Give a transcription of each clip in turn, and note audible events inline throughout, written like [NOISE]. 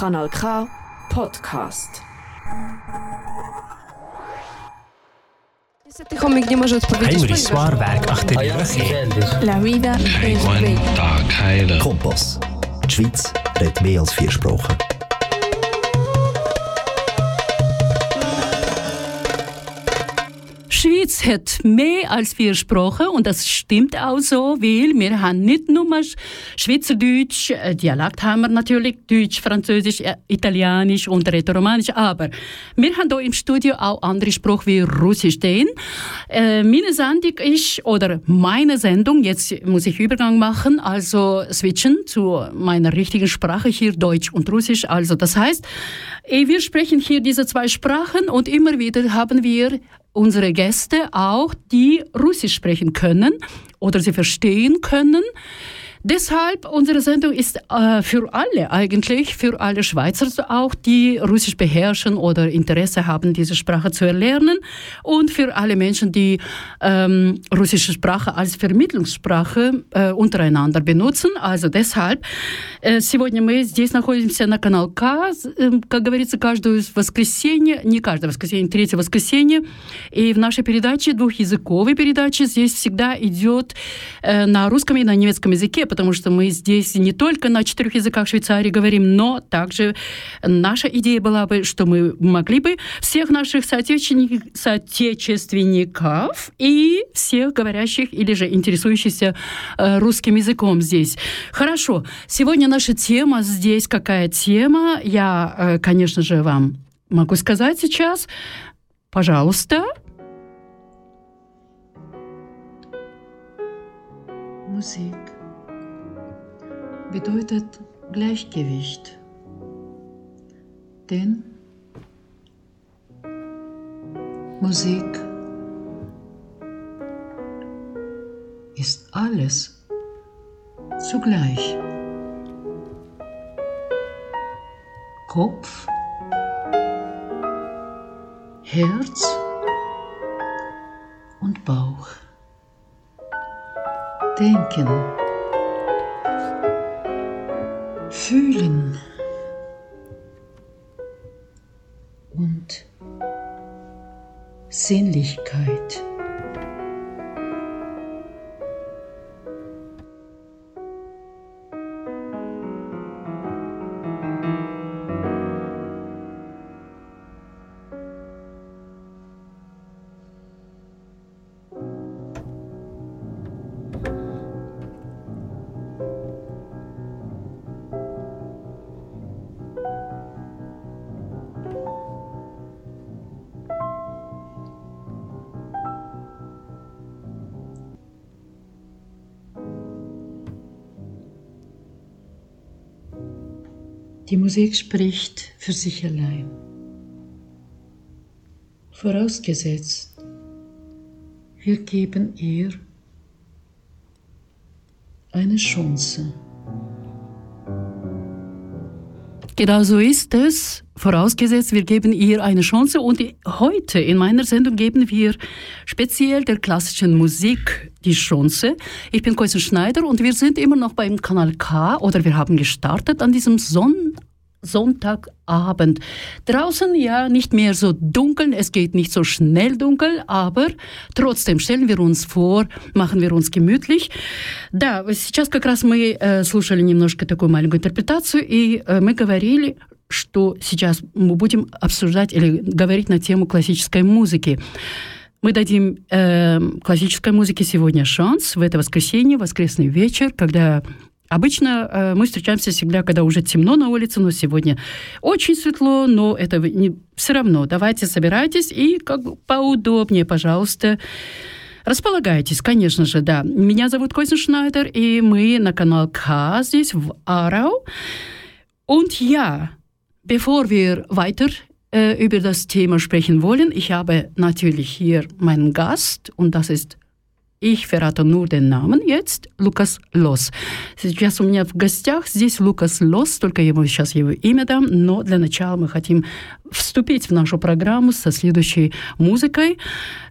Kanal K Podcast. Komik nie może odpowiedzieć. Henry Soir, Werk 48. La vida es bella. Kompass. Die Schweiz redet mehr als vier Sprachen. Schweiz hat mehr als vier Sprachen und das stimmt auch so, weil wir haben nicht nur Schweizerdeutsch, äh, Dialekt haben wir natürlich, Deutsch, Französisch, äh, Italienisch und Rätoromanisch, aber wir haben hier im Studio auch andere Sprachen wie Russisch. Denn äh, meine Sendung ist, oder meine Sendung, jetzt muss ich Übergang machen, also switchen zu meiner richtigen Sprache hier, Deutsch und Russisch. Also das heißt, wir sprechen hier diese zwei Sprachen und immer wieder haben wir unsere Gäste auch, die Russisch sprechen können oder sie verstehen können. Deshalb, unsere Sendung ist äh, für alle eigentlich, für alle Schweizer auch, die Russisch beherrschen oder Interesse haben, diese Sprache zu erlernen und für alle Menschen, die ähm, russische Sprache als Vermittlungssprache äh, untereinander benutzen. Also deshalb, äh, сегодня мы здесь находимся на канал К, э, как говорится, каждое воскресенье, не каждое воскресенье, третье воскресенье, и в нашей передаче, двухязыковой передаче, здесь всегда идет э, на русском и на немецком языке, потому что мы здесь не только на четырех языках Швейцарии говорим, но также наша идея была бы, что мы могли бы всех наших соотечественников, и всех говорящих или же интересующихся э, русским языком здесь. Хорошо, сегодня наша тема здесь какая тема? Я, э, конечно же, вам могу сказать сейчас. Пожалуйста. Musik bedeutet Gleichgewicht. Denn Musik ist alles zugleich. Kopf, Herz und Bauch. Denken. Fühlen und Sinnlichkeit. Musik spricht für sich allein. Vorausgesetzt, wir geben ihr eine Chance. Genau so ist es. Vorausgesetzt, wir geben ihr eine Chance. Und heute in meiner Sendung geben wir speziell der klassischen Musik die Chance. Ich bin Koisen Schneider und wir sind immer noch beim Kanal K oder wir haben gestartet an diesem Sonn Sonntagabend. Draußen ja nicht mehr so dunkel, es geht nicht so schnell dunkel, aber trotzdem stellen wir uns vor, machen wir uns gemütlich. Да, сейчас как раз мы э, слушали немножко такую маленькую интерпретацию, и э, мы говорили, что сейчас мы будем обсуждать или говорить на тему классической музыки. Мы дадим э, классической музыке сегодня шанс в это воскресенье, воскресный вечер, когда Обычно э, мы встречаемся всегда, когда уже темно на улице, но сегодня очень светло, но это не, все равно. Давайте собирайтесь и как бы поудобнее, пожалуйста. Располагайтесь, конечно же, да. Меня зовут Койзен Шнайдер, и мы на канал K здесь, в Arau. Und ja, bevor wir weiter äh, über das Thema sprechen wollen, ich habe natürlich hier meinen Gast, und das ist Ich verrate nur den Намен jetzt, Лукас Лос. Сейчас у меня в гостях здесь Лукас Лос, только ему сейчас его имя дам, но для начала мы хотим вступить в нашу программу со следующей музыкой.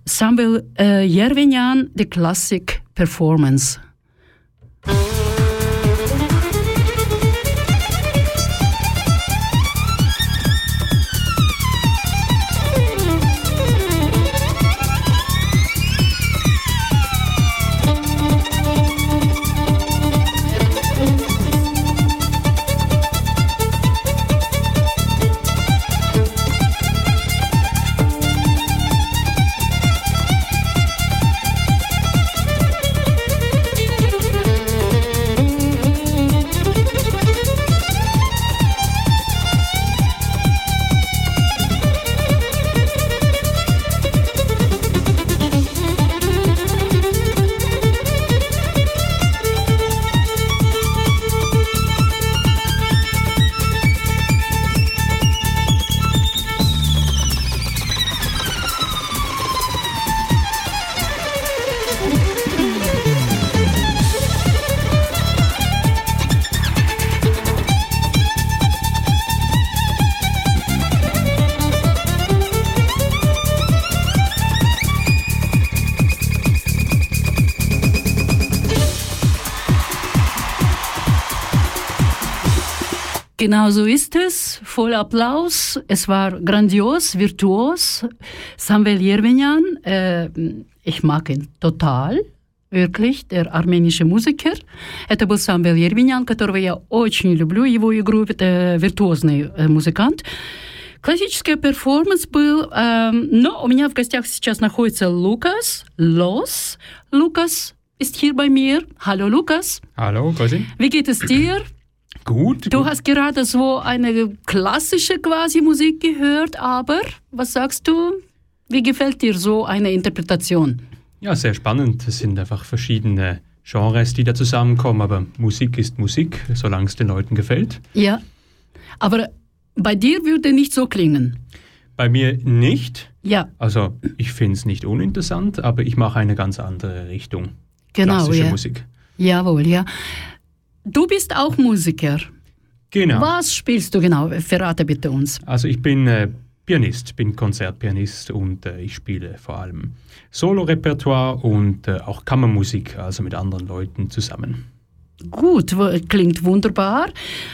Самвел э, Ервинян, The Classic Performance. Genau so ist es. Voll Applaus. Es war grandios, virtuos. Samuel Jervenyan, äh, ich mag ihn total. Wirklich, der armenische Musiker. Это был Самвел Ервинян, которого я очень люблю, его игру, это виртуозный э, музыкант. Классическая перформанс был, э, но у меня в гостях сейчас находится Лукас Лос. Лукас ist hier bei mir. Hallo Lukas. Hallo, grüß Wie geht es dir? Gut. Du gut. hast gerade so eine klassische quasi Musik gehört, aber was sagst du? Wie gefällt dir so eine Interpretation? Ja, sehr spannend. Es sind einfach verschiedene Genres, die da zusammenkommen, aber Musik ist Musik, solange es den Leuten gefällt. Ja, aber bei dir würde nicht so klingen. Bei mir nicht. Ja, Also ich finde es nicht uninteressant, aber ich mache eine ganz andere Richtung. genau. Klassische Ja. Musik. Jawohl, ja. Du bist auch Musiker. Genau. Was spielst du genau? Verrate bitte uns. Also ich bin äh, Pianist, bin Konzertpianist und äh, ich spiele vor allem Solo-Repertoire und äh, auch Kammermusik, also mit anderen Leuten zusammen. В- klingt wunderbar.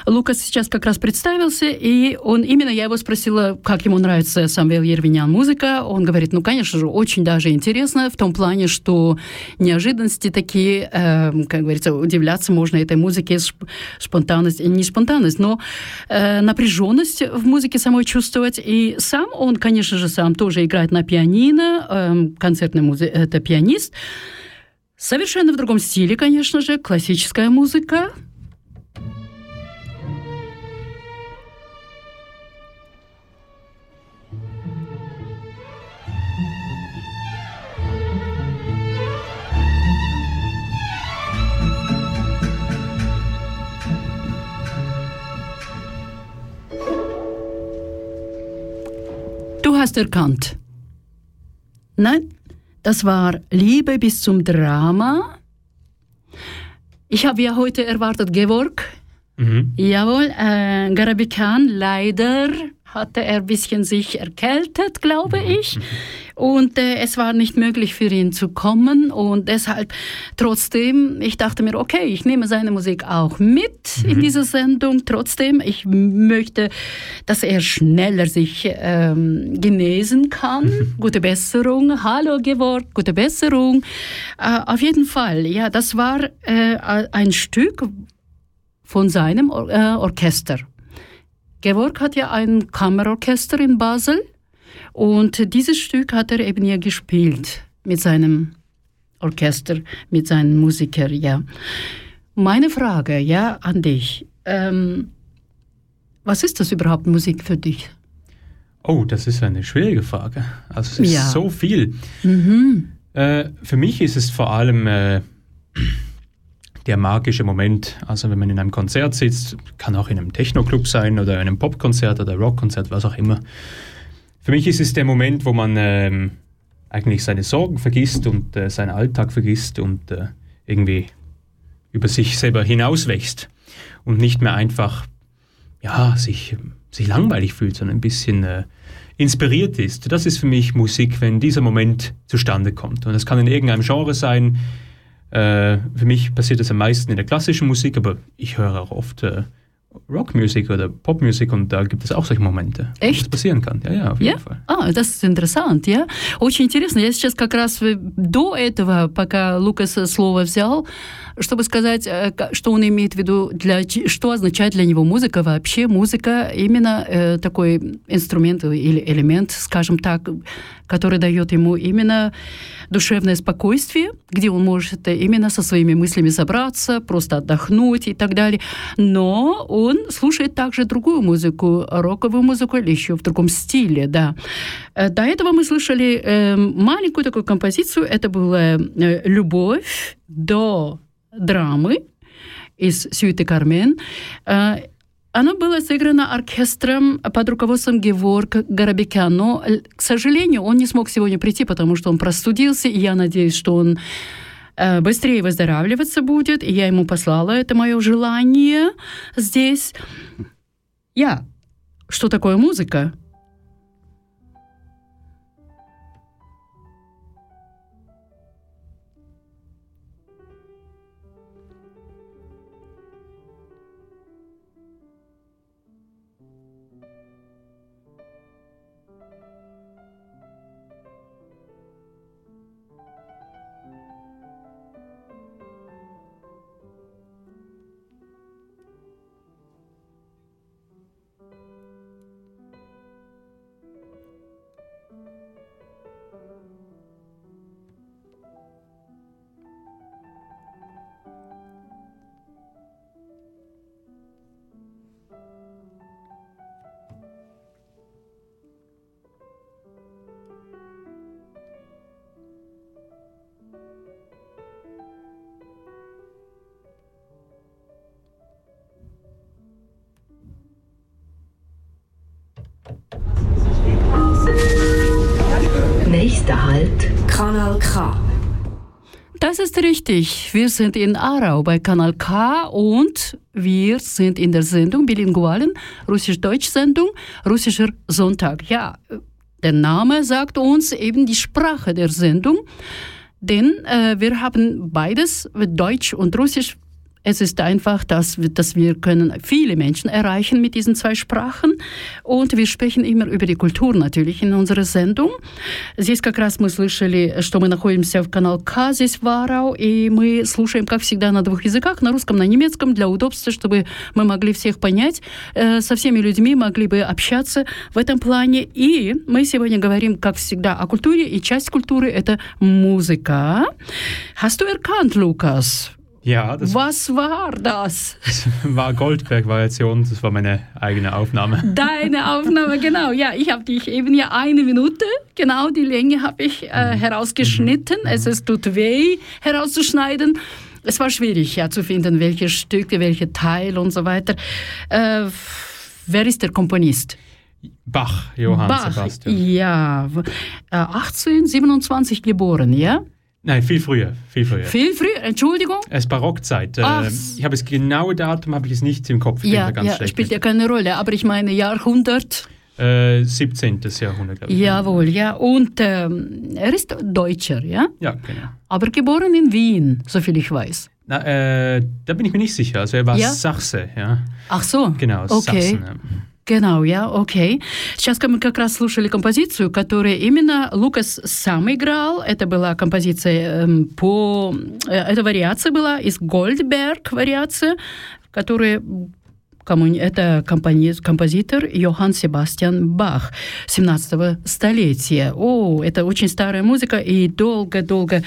Лукас сейчас как раз представился, и он именно я его спросила, как ему нравится Самвел Ервинян музыка. Он говорит, ну, конечно же, очень даже интересно, в том плане, что неожиданности такие, э, как говорится, удивляться можно этой музыке, сп- спонтанность, не спонтанность, но э, напряженность в музыке самой чувствовать. И сам он, конечно же, сам тоже играет на пианино, э, концертный музи- это пианист. Совершенно в другом стиле, конечно же, классическая музыка. Du hast erkannt. Nein, das war Liebe bis zum Drama. Ich habe ja heute erwartet Georg. Mhm. Jawohl, äh, Garabikan, leider hatte er ein bisschen sich erkältet, glaube ich. Und äh, es war nicht möglich für ihn zu kommen. Und deshalb trotzdem, ich dachte mir, okay, ich nehme seine Musik auch mit in diese Sendung. Trotzdem, ich möchte, dass er schneller sich ähm, genesen kann. Gute Besserung. Hallo, Georg, gute Besserung. Äh, auf jeden Fall, ja, das war äh, ein Stück von seinem Or äh, Orchester. Georg hat ja ein Kammerorchester in Basel und dieses Stück hat er eben ja gespielt mit seinem Orchester, mit seinen Musikern, ja. Meine Frage, ja, an dich. Ähm, was ist das überhaupt Musik für dich? Oh, das ist eine schwierige Frage. Also es ist Ja. so viel. Mhm. Äh, für mich ist es vor allem äh, der magische Moment. Also wenn man in einem Konzert sitzt, kann auch in einem Techno-Club sein oder einem Popkonzert oder Rockkonzert, was auch immer. Für mich ist es der Moment, wo man ähm, eigentlich seine Sorgen vergisst und äh, seinen Alltag vergisst und äh, irgendwie über sich selber hinauswächst und nicht mehr einfach ja, sich, sich langweilig fühlt, sondern ein bisschen äh, inspiriert ist. Das ist für mich Musik, wenn dieser Moment zustande kommt. Und das kann in irgendeinem Genre sein. Äh, für mich passiert das am meisten in der klassischen Musik, aber ich höre auch oft äh, Rockmusik oder Popmusik und da gibt es auch solche Momente, wo Echt? das passieren kann. Ja, ja, auf jeden Ja? Fall. А, это интересно, я. Очень интересно. Я сейчас как раз э, до этого, пока Лукас э, слово взял, чтобы сказать, э, что он имеет в виду, для, что означает для него музыка вообще. Музыка именно э, такой инструмент или элемент, скажем так, который дает ему именно душевное спокойствие, где он может именно со своими мыслями собраться, просто отдохнуть и так далее. Но он слушает также другую музыку, роковую музыку или еще в другом стиле, да. Э, До этого мы слышали э, маленькую такую композицию. Это была э, «Любовь до драмы» из «Сюиты Кармен». Э, Оно было сыграно оркестром под руководством Геворг Горобекян. Но, л- к сожалению, он не смог сегодня прийти, потому что он простудился, и я надеюсь, что он э, быстрее выздоравливаться будет. И я ему послала это мое желание здесь. Я. Что такое музыка? Nächster Halt, Kanal K. Das ist richtig. Wir sind in Aarau bei Kanal K und wir sind in der Sendung bilingualen Russisch-Deutsch-Sendung Russischer Sonntag. Ja, der Name sagt uns eben die Sprache der Sendung, denn äh, wir haben beides, Deutsch und Russisch, es ist einfach, dass, dass wir können viele Menschen erreichen mit diesen zwei Sprachen und wir sprechen immer über die Культуру natürlich in unserer Sendung. Здесь как раз мы слышали, что мы находимся в канал К здесь в Арау, и мы слушаем, как всегда, на двух языках, на русском, на немецком, для удобства, чтобы мы могли всех понять, э, со всеми людьми могли бы общаться в этом плане. И мы сегодня говорим, как всегда, о культуре, и часть культуры — это музыка. Hast du erkannt, Lukas? Ja, das, Was war das? das war Goldberg-Variation, das war meine eigene Aufnahme. Deine Aufnahme, genau. Ja, ich habe dich eben ja eine Minute, genau die Länge habe ich äh, herausgeschnitten. Es ist, tut weh, herauszuschneiden. Es war schwierig, ja, zu finden, welche Stücke, welche Teil und so weiter. Äh, wer ist der Komponist? Bach, Johann Bach, Sebastian. ja. Äh, 1827 geboren, ja? Nein, viel früher, viel früher. Viel früher, Entschuldigung. Es ist Barockzeit. Äh, Ach. ich habe das genaue Datum, habe ich es nicht im Kopf. Ich Ja, ja spielt mit. ja keine Rolle, aber ich meine Jahrhundert. Äh, 17. Jahrhundert, glaube ich. Jawohl, ja. Und ähm, er ist Deutscher, ja? Ja, genau. Aber geboren in Wien, soviel ich weiß. Na, äh, da bin ich mir nicht sicher. Also er war Ja? Sachse, ja. Ах so. Genau, okay. Sachsen. Ja. Genau, ja, окей. Сейчас мы как раз слушали композицию, которую именно Лукас сам играл. Это была композиция эм, по... э, Это вариация была из Гольдберг вариация, которая Кому- Это компони- композитор Йоганн Себастьян Бах 17 столетия. О, это очень старая музыка и долго-долго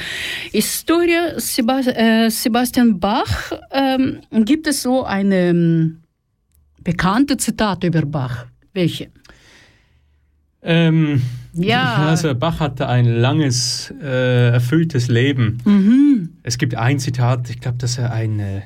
история Себа äh, Sebastian Bach. Ähm, gibt es so eine bekannte Zitat über Bach? Welche? Ähm, Ja. Also Bach hatte ein langes, äh, erfülltes Leben. Mhm. Es gibt ein Zitat, ich glaube, dass er ein äh,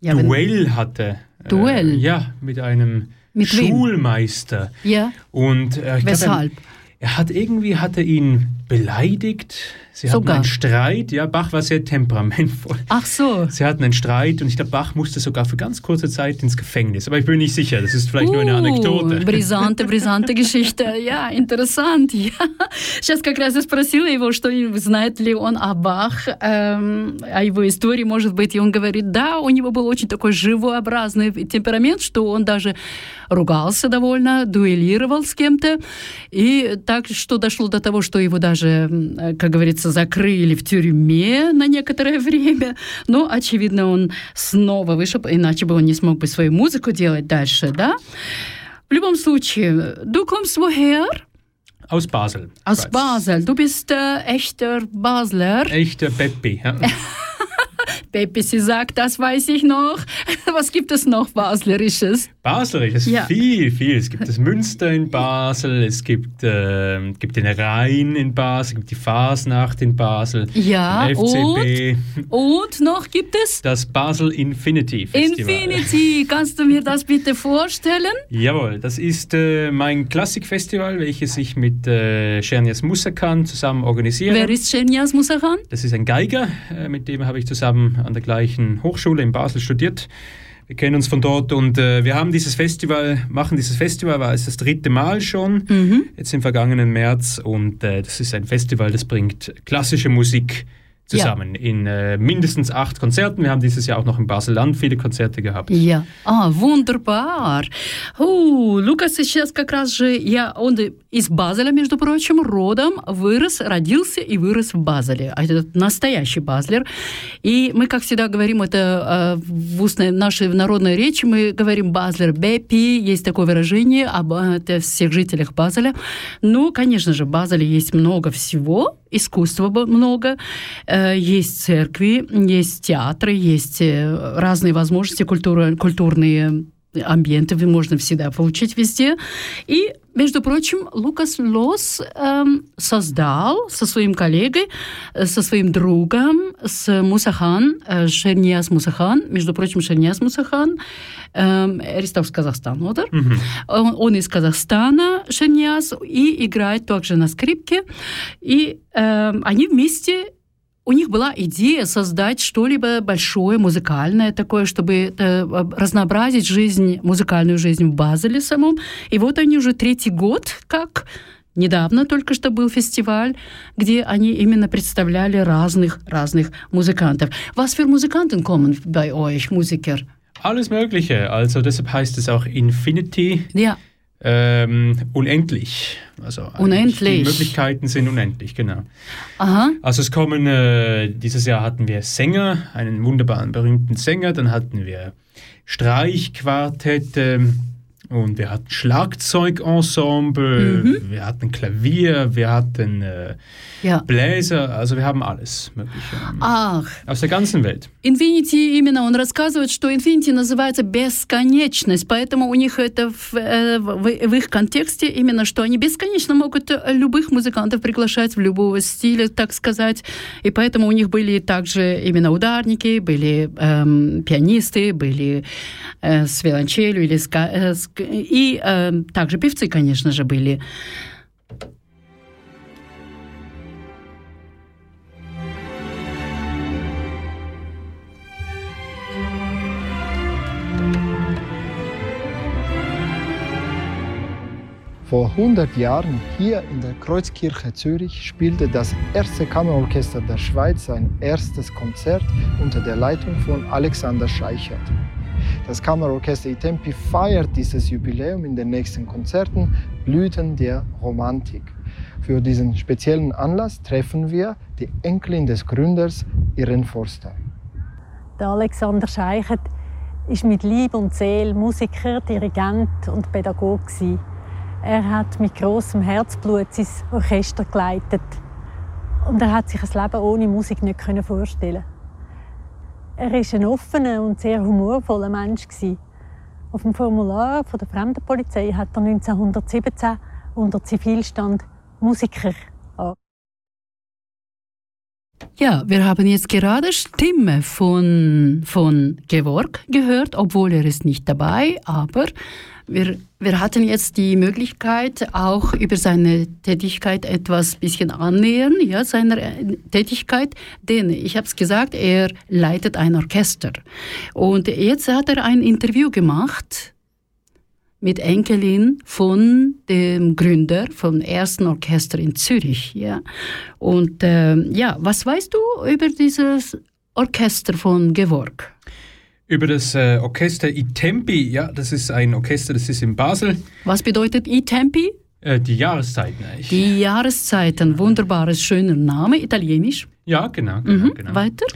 Ja, Duell hatte. Duell? Äh, ja, mit einem Mit wem? Schulmeister. Ja, Und äh, weshalb? Glaub, er, er hat irgendwie hat er ihn beleidigt. Sie hatten Sogar. einen Streit. Ja, Bach war sehr temperamentvoll. Ach so. Sie hatten einen Streit und ich glaube, Bach musste sogar für ganz kurze Zeit ins Gefängnis. Aber ich bin nicht sicher, das ist vielleicht nur eine Uh, Anekdote. Бризанте, бризанте Geschichte. Ja, interessant. Ja. Сейчас как раз я спросила его, что знает ли он о Бах, эм, о его истории, может быть, и он говорит, да, у него был очень такой живообразный темперамент, что он даже ругался довольно, дуэлировал с кем-то, и так, что дошло до того, что его даже, м, как говорится, закрыли в тюрьме на некоторое время, но, очевидно, он снова вышел, иначе бы он не смог бы свою музыку делать дальше, да? В любом случае, du kommst woher? Aus Basel. Aus Schweiz. Basel. Du bist äh, echter Basler. Echter Peppi. Ja. Peppi, sie sagt, das weiß ich noch. Was gibt es noch Baslerisches? Es ist Ja. viel, viel. Es gibt das Münster in Basel, es gibt, äh, gibt den Rhein in Basel, es gibt die Fasnacht in Basel, Ja, den FCB, Und noch gibt es das Basel Infinity Festival. Infinity. Kannst du mir das bitte vorstellen? Jawohl, das ist äh, mein Klassikfestival, welches ich mit äh, Shernias Musakan zusammen organisiere. Wer ist Shenias Musahan? Das ist ein Geiger, äh, mit dem habe ich zusammen an der gleichen Hochschule in Basel studiert. Wir kennen uns von dort und äh, wir haben dieses Festival, machen dieses Festival, war es das dritte Mal schon, Mhm. jetzt im vergangenen März und äh, das ist ein Festival, das bringt klassische Musik zusammen in äh, mindestens acht Konzerten. Wir haben dieses Jahr auch noch in Basel-Land viele Konzerte gehabt. Ja, а, wunderbar. О, Лукас сейчас как раз же, я, он из Базеля, между прочим, родом, вырос, родился и вырос в Базеле. А Это настоящий базлер. И мы, как всегда, говорим это э, в устной нашей народной речи, мы говорим базлер бепи, есть такое выражение об э, всех жителях Базеля. Ну, конечно же, в Базеле есть много всего, искусства много, э, есть церкви, есть театры, есть э, разные возможности, культура, культурные амбиенты можно всегда получить везде. И, между прочим, Лукас Лос эм, создал со своим коллегой, э, со своим другом, с Мусахан, э, Шерниас Мусахан, между прочим, Шерниас Мусахан, эм, Аристов Казахстан, oder? Он, он из Казахстана, Шерниас, и играет также на скрипке. И эм, они вместе у них была идея создать что-либо большое, музыкальное такое, чтобы э, разнообразить жизнь, музыкальную жизнь в Базеле самом. И вот они уже третий год как Недавно только что был фестиваль, где они именно представляли разных, разных музыкантов. Was für Musikanten kommen bei euch, Musiker? Alles Mögliche. Also deshalb heißt es auch Infinity. Ja. Ähm, unendlich. Also Unendlich. Die Möglichkeiten sind unendlich, genau. Aha. Also es kommen, äh, dieses Jahr hatten wir Sänger, einen wunderbaren, berühmten Sänger, dann hatten wir Streichquartette und wir hatten Schlagzeugensemble, wir hatten Klavier, wir hatten äh, Ja. Bläser, also wir haben alles Mögliche. Ах, Aus der ganzen Welt. Infinity именно он рассказывает, что Infinity называется бесконечность, поэтому у них это в, э, в- в их контексте именно, что они бесконечно могут э, любых музыкантов приглашать в любого стиля, так сказать, и поэтому у них были также именно ударники, были эм, пианисты, были э, с виолончелью или с э, с и эм, также певцы, конечно же, были. Vor 100 Jahren hier in der Kreuzkirche Zürich spielte das erste Kammerorchester der Schweiz sein erstes Konzert unter der Leitung von Alexander Scheichert. Das Kammerorchester Itempi feiert dieses Jubiläum in den nächsten Konzerten Blüten der Romantik. Für diesen speziellen Anlass treffen wir die Enkelin des Gründers, Irene Forster. Der Alexander Scheichert ist mit Liebe und Seele Musiker, Dirigent und Pädagoge. Er hat mit großem Herzblut sein Orchester geleitet. Und er hat sich ein Leben ohne Musik nicht vorstellen. Er ist ein offener und sehr humorvoller Mensch. Auf dem Formular der Fremdenpolizei hat er 1917 unter Zivilstand Musiker. Ja, wir haben jetzt gerade Stimme von, von Georg gehört, obwohl er ist nicht dabei, aber wir, wir hatten jetzt die Möglichkeit, auch über seine Tätigkeit etwas bisschen annähern, ja, seiner äh, Tätigkeit, denn ich habe es gesagt, er leitet ein Orchester. Und jetzt hat er ein Interview gemacht mit Enkelin von dem Gründer vom ersten Orchester in Zürich. Ja. Und ähm, ja, was weißt du über dieses Orchester von Georg? Über das äh, Orchester Itempi, ja, das ist ein Orchester, das ist in Basel. Was bedeutet I-Tempi? Äh, die Jahreszeiten eigentlich. Die Jahreszeiten, wunderbares, schöner Name, italienisch. ja, genau. genau, Mhm. genau. Weiter?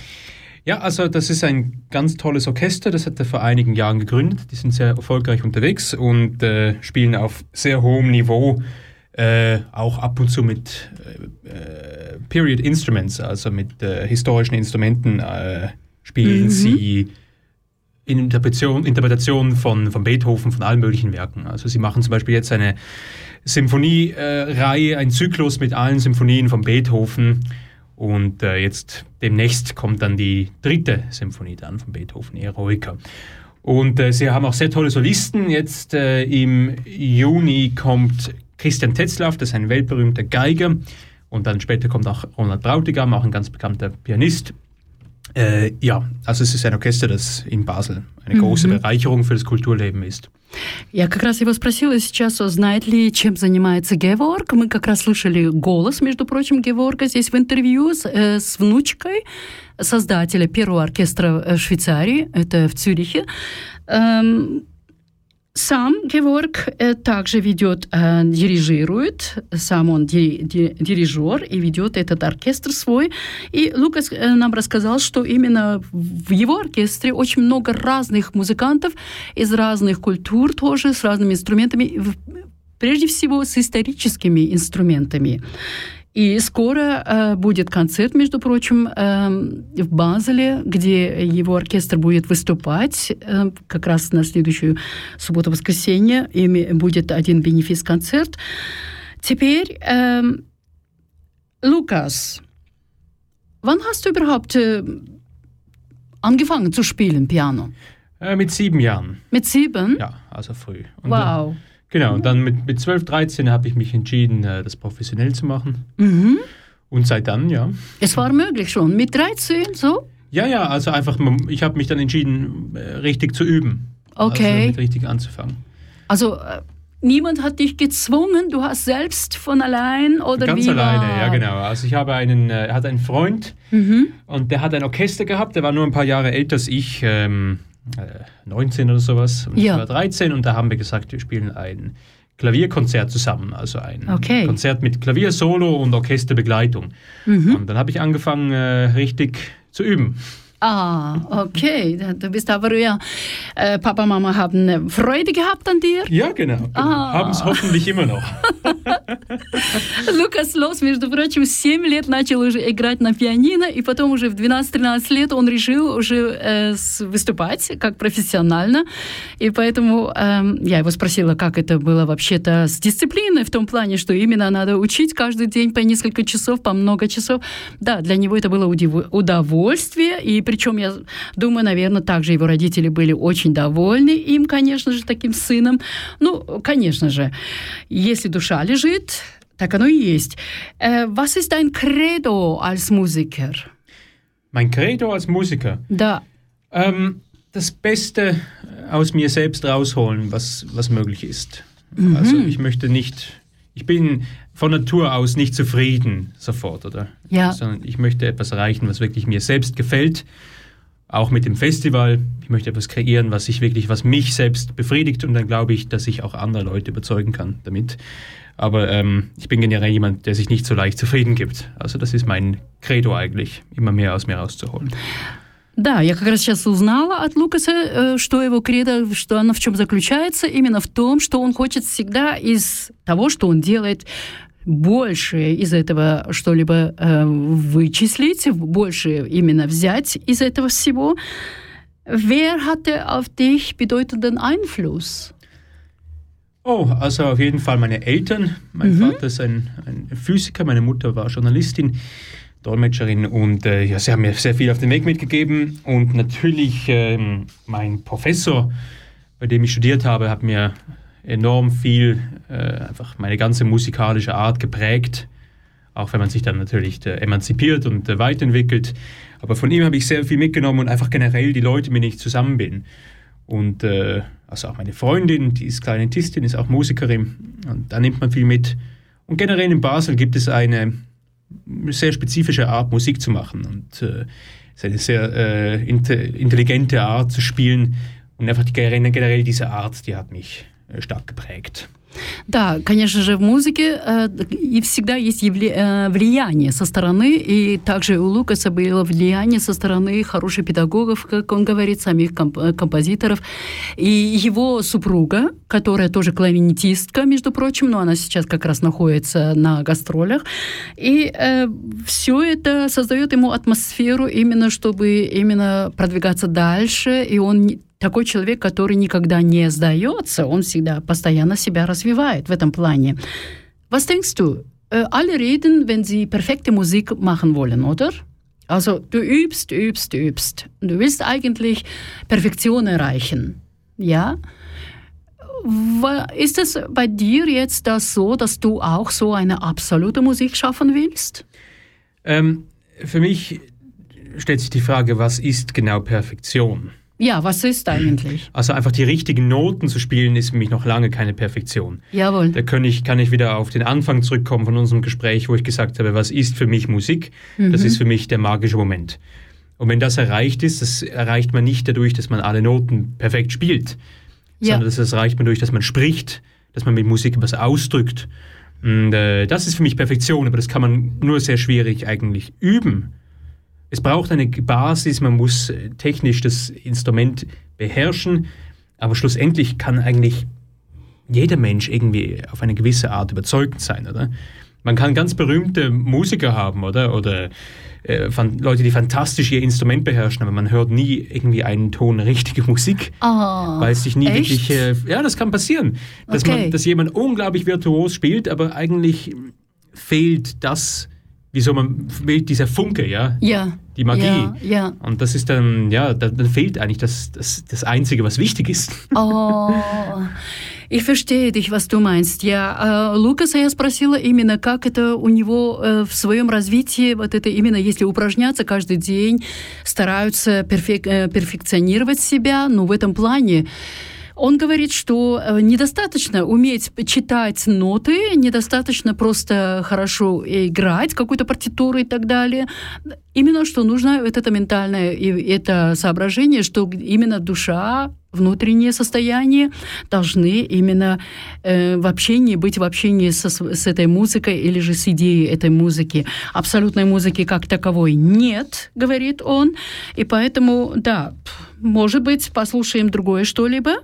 Ja, also das ist ein ganz tolles Orchester, das hat er vor einigen Jahren gegründet. Die sind sehr erfolgreich unterwegs und äh, spielen auf sehr hohem Niveau, äh, auch ab und zu mit äh, äh, Period Instruments, also mit äh, historischen Instrumenten äh, spielen Mhm. sie in Interpretation, von, von Beethoven, von allen möglichen Werken. Also sie machen zum Beispiel jetzt eine Symphoniereihe, ein Zyklus mit allen Symphonien von Beethoven. Und äh, jetzt demnächst kommt dann die dritte Symphonie dann von Beethoven, Eroica. Und äh, sie haben auch sehr tolle Solisten. Jetzt äh, im Juni kommt Christian Tetzlaff, das ist ein weltberühmter Geiger. Und dann später kommt auch Ronald Brautigam, auch ein ganz bekannter Pianist. Äh, ja, also es ist ein Orchester, das in Basel eine große Bereicherung für das Kulturleben ist. Я как раз его спросила сейчас, знает ли, чем занимается Геворг. Мы как раз слышали голос, между прочим, Геворга здесь в интервью с, э, с внучкой создателя первого оркестра э, Швейцарии, это в Цюрихе. Эм, сам Геворг э, также ведет, э, дирижирует, сам он ди- ди- дирижер и ведет этот оркестр свой. И Лукас э, нам рассказал, что именно в его оркестре очень много разных музыкантов из разных культур тоже, с разными инструментами, прежде всего с историческими инструментами. И скоро э, будет концерт, между прочим, э, в Базеле, где его оркестр будет выступать э, как раз на следующую субботу-воскресенье. Ими будет один бенефис-концерт. Теперь, ähm, Lukas, wann hast du überhaupt äh, angefangen zu spielen, Piano? Äh, mit sieben Jahren, Mit sieben? ja, also früh. Und, Wow. Äh, genau, und dann mit, mit 12, 13 habe ich mich entschieden, äh, das professionell zu machen. Mhm. Und seit dann, ja. Es war möglich schon. Mit 13, so? Ja, ja, also einfach, ich habe mich dann entschieden, äh, richtig zu üben. Okay. Also richtig anzufangen. Also äh, niemand hat dich gezwungen, du hast selbst von allein oder Ganz wie alleine, war? ja genau. Also ich habe einen, äh, er hat einen Freund Mhm. und der hat ein Orchester gehabt, der war nur ein paar Jahre älter als ich, ähm, äh, 19 oder sowas. Und Ja. ich war 13 und da haben wir gesagt, wir spielen ein Klavierkonzert zusammen, also ein Okay. Konzert mit Klavier, Solo und Orchesterbegleitung. Mhm. Und dann habe ich angefangen, äh, richtig zu üben. Ah, okay. Du bist aber ja, äh, Papa, Mama haben Freude gehabt an dir. Ja, genau. genau. Ah. Haben es hoffentlich immer noch. Лукас Лос, между прочим, с 7 лет начал уже играть на пианино, и потом уже в 12-13 лет он решил уже э, выступать как профессионально. И поэтому эм, я его спросила, как это было вообще-то с дисциплиной, в том плане, что именно надо учить каждый день по несколько часов, по много часов. Да, для него это было удовольствие, и причем я думаю, наверное, также его родители были очень довольны им, конечно же, таким сыном. Ну, конечно же, если душа лежит, так оно и есть. Äh, was ist dein Credo als Musiker? Mein Credo als Musiker. Да. Ähm, das Beste aus mir selbst rausholen, was, was möglich ist. Mhm. Also ich möchte nicht, ich bin von Natur aus nicht zufrieden sofort, oder? Ja. Sondern ich möchte etwas erreichen, was wirklich mir selbst gefällt. Auch mit dem Festival. Ich möchte etwas kreieren, was sich wirklich, was mich selbst befriedigt und dann glaube ich, dass ich auch andere Leute überzeugen kann damit. Aber ähm, ich bin generell jemand, der sich nicht so leicht zufrieden gibt. Also das ist mein Credo eigentlich, immer mehr aus mir rauszuholen. Да, я как раз сейчас узнала от Лукаса, э, что его кредо, что оно в чем заключается, именно в том, что он хочет всегда из того, что он делает, больше из этого что-либо э, вычислить, больше именно взять из этого всего. Wer hatte auf dich bedeutenden Einfluss? Oh, also auf jeden Fall meine Eltern. Mein Vater ist ein, ein Physiker, meine Mutter war Journalistin, Dolmetscherin und äh, ja, sie haben mir sehr viel auf den Weg mitgegeben. Und natürlich ähm, mein Professor, bei dem ich studiert habe, hat mir enorm viel, äh, einfach meine ganze musikalische Art geprägt. Auch wenn man sich dann natürlich äh, emanzipiert und äh, weiterentwickelt. Aber von ihm habe ich sehr viel mitgenommen und einfach generell die Leute, mit denen ich zusammen bin. Und äh, also auch meine Freundin, die ist Klarinetistin, ist auch Musikerin. Und da nimmt man viel mit. Und generell in Basel gibt es eine sehr spezifische Art, Musik zu machen. Und äh, ist eine sehr äh, inte intelligente Art zu spielen. Und einfach die, generell diese Art, die hat mich stark geprägt. Да, конечно же, в музыке э, и всегда есть явля- э, влияние со стороны, и также у Лукаса было влияние со стороны хороших педагогов, как он говорит, самих комп- э, композиторов, и его супруга, которая тоже клавинетистка, между прочим, но она сейчас как раз находится на гастролях, и все это создает ему атмосферу именно, чтобы именно продвигаться дальше, и он такой человек, который никогда не сдается, он всегда постоянно себя развивает в этом плане. Was denkst du? Äh, alle reden, wenn sie perfekte Musik machen wollen, oder? Also du übst, übst, übst. Du willst eigentlich Perfektion erreichen. Ja? Wa- Ist es bei dir jetzt das so, dass du auch so eine absolute Musik schaffen willst? Ähm, für mich stellt sich die Frage, was ist genau Perfektion? Ja, was ist eigentlich? Also einfach die richtigen Noten zu spielen, ist für mich noch lange keine Perfektion. Jawohl. Da kann ich, kann ich wieder auf den Anfang zurückkommen von unserem Gespräch, wo ich gesagt habe, was ist für mich Musik? Das ist für mich der magische Moment. Und wenn das erreicht ist, das erreicht man nicht dadurch, dass man alle Noten perfekt spielt, Ja. sondern das, das erreicht man durch, dass man spricht, dass man mit Musik etwas ausdrückt. Und, äh, das ist für mich Perfektion, aber das kann man nur sehr schwierig eigentlich üben. Es braucht eine Basis, man muss äh, technisch das Instrument beherrschen, aber schlussendlich kann eigentlich jeder Mensch irgendwie auf eine gewisse Art überzeugend sein, oder? Man kann ganz berühmte Musiker haben, oder? Oder äh, Leute, die fantastisch ihr Instrument beherrschen, aber man hört nie irgendwie einen Ton richtige Musik, Ah, weil es sich nie echt? wirklich. Äh, ja, das kann passieren. Dass, Okay. man, dass jemand unglaublich virtuos spielt, aber eigentlich fehlt das, wieso man fehlt dieser Funke, ja? Ja. Die Magie. Ja, ja. Und das ist dann, ja, dann, dann fehlt eigentlich das, das, das Einzige, was wichtig ist. О, ich verstehe dich, was du meinst. Я, э, Лукаса я спросила именно, как это у него э, в своем развитии, вот это именно если упражняться каждый день, стараются перфек- э, перфекционировать себя, ну, в этом плане. Он говорит, что э, недостаточно уметь читать ноты, недостаточно просто хорошо играть какую-то партитуру и так далее. Именно что нужно вот это ментальное и это соображение, что именно душа, внутреннее состояние должны именно э, в общении быть в общении со, с этой музыкой или же с идеей этой музыки. Абсолютной музыки как таковой нет, говорит он. И поэтому, да, может быть, послушаем другое что-либо.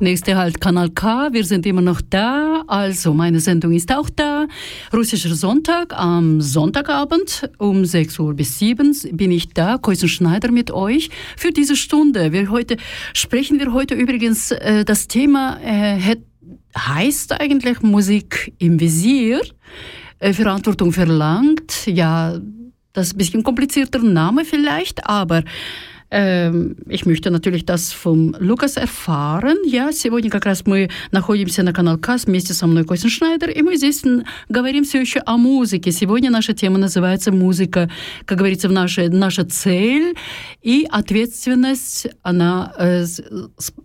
Nächster Halt Kanal K, wir sind immer noch da. Also, meine Sendung ist auch da. Russischer Sonntag am Sonntagabend um 6 Uhr bis 7 bin ich da, Koisen Schneider mit euch für diese Stunde. Wir heute sprechen wir heute übrigens äh, das Thema äh, heißt eigentlich Musik im Visier. Äh, Verantwortung verlangt. Ja, das ist ein bisschen komplizierter Name vielleicht, aber Ähm, ich möchte natürlich das vom Lukas erfahren. Ja, сегодня как раз мы находимся на канал КАС вместе со мной Костин Шнайдер, и мы здесь говорим все еще о музыке. Сегодня наша тема называется «Музыка». Как говорится, в нашей, наша цель и ответственность, она э,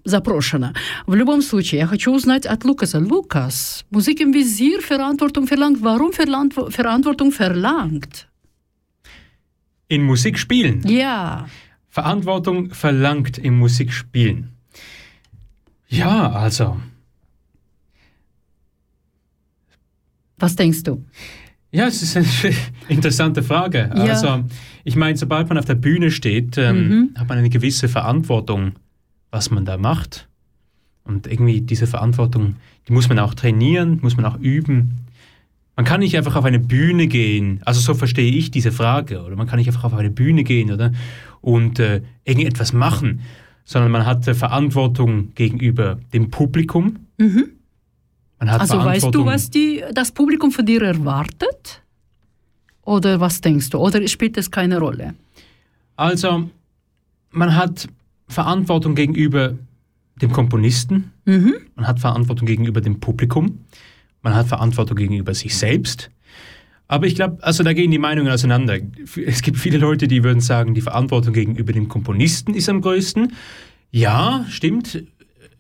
запрошена. В любом случае, я хочу узнать от Лукаса. Лукас, Musik im Visier, Verantwortung verlangt. Warum Verantwortung verlangt? In Musik spielen? Ja. Verantwortung verlangt im Musikspielen. Ja, also. Was denkst du? Ja, es ist eine [LAUGHS] interessante Frage. Ja. Also, ich meine, sobald man auf der Bühne steht, ähm, mhm. hat man eine gewisse Verantwortung, was man da macht. Und irgendwie diese Verantwortung, die muss man auch trainieren, muss man auch üben. Man kann nicht einfach auf eine Bühne gehen, also so verstehe ich diese Frage, oder man kann nicht einfach auf eine Bühne gehen, oder? Und äh, irgendetwas machen, sondern man hat äh, Verantwortung gegenüber dem Publikum. Mhm. also weißt du, was die, das Publikum von dir erwartet? Oder was denkst du? Oder spielt das keine Rolle? Also, man hat Verantwortung gegenüber dem Komponisten, mhm. man hat Verantwortung gegenüber dem Publikum, man hat Verantwortung gegenüber sich selbst. Aber ich glaube, also da gehen die Meinungen auseinander. Es gibt viele Leute, die würden sagen, die Verantwortung gegenüber dem Komponisten ist am größten. Ja, stimmt.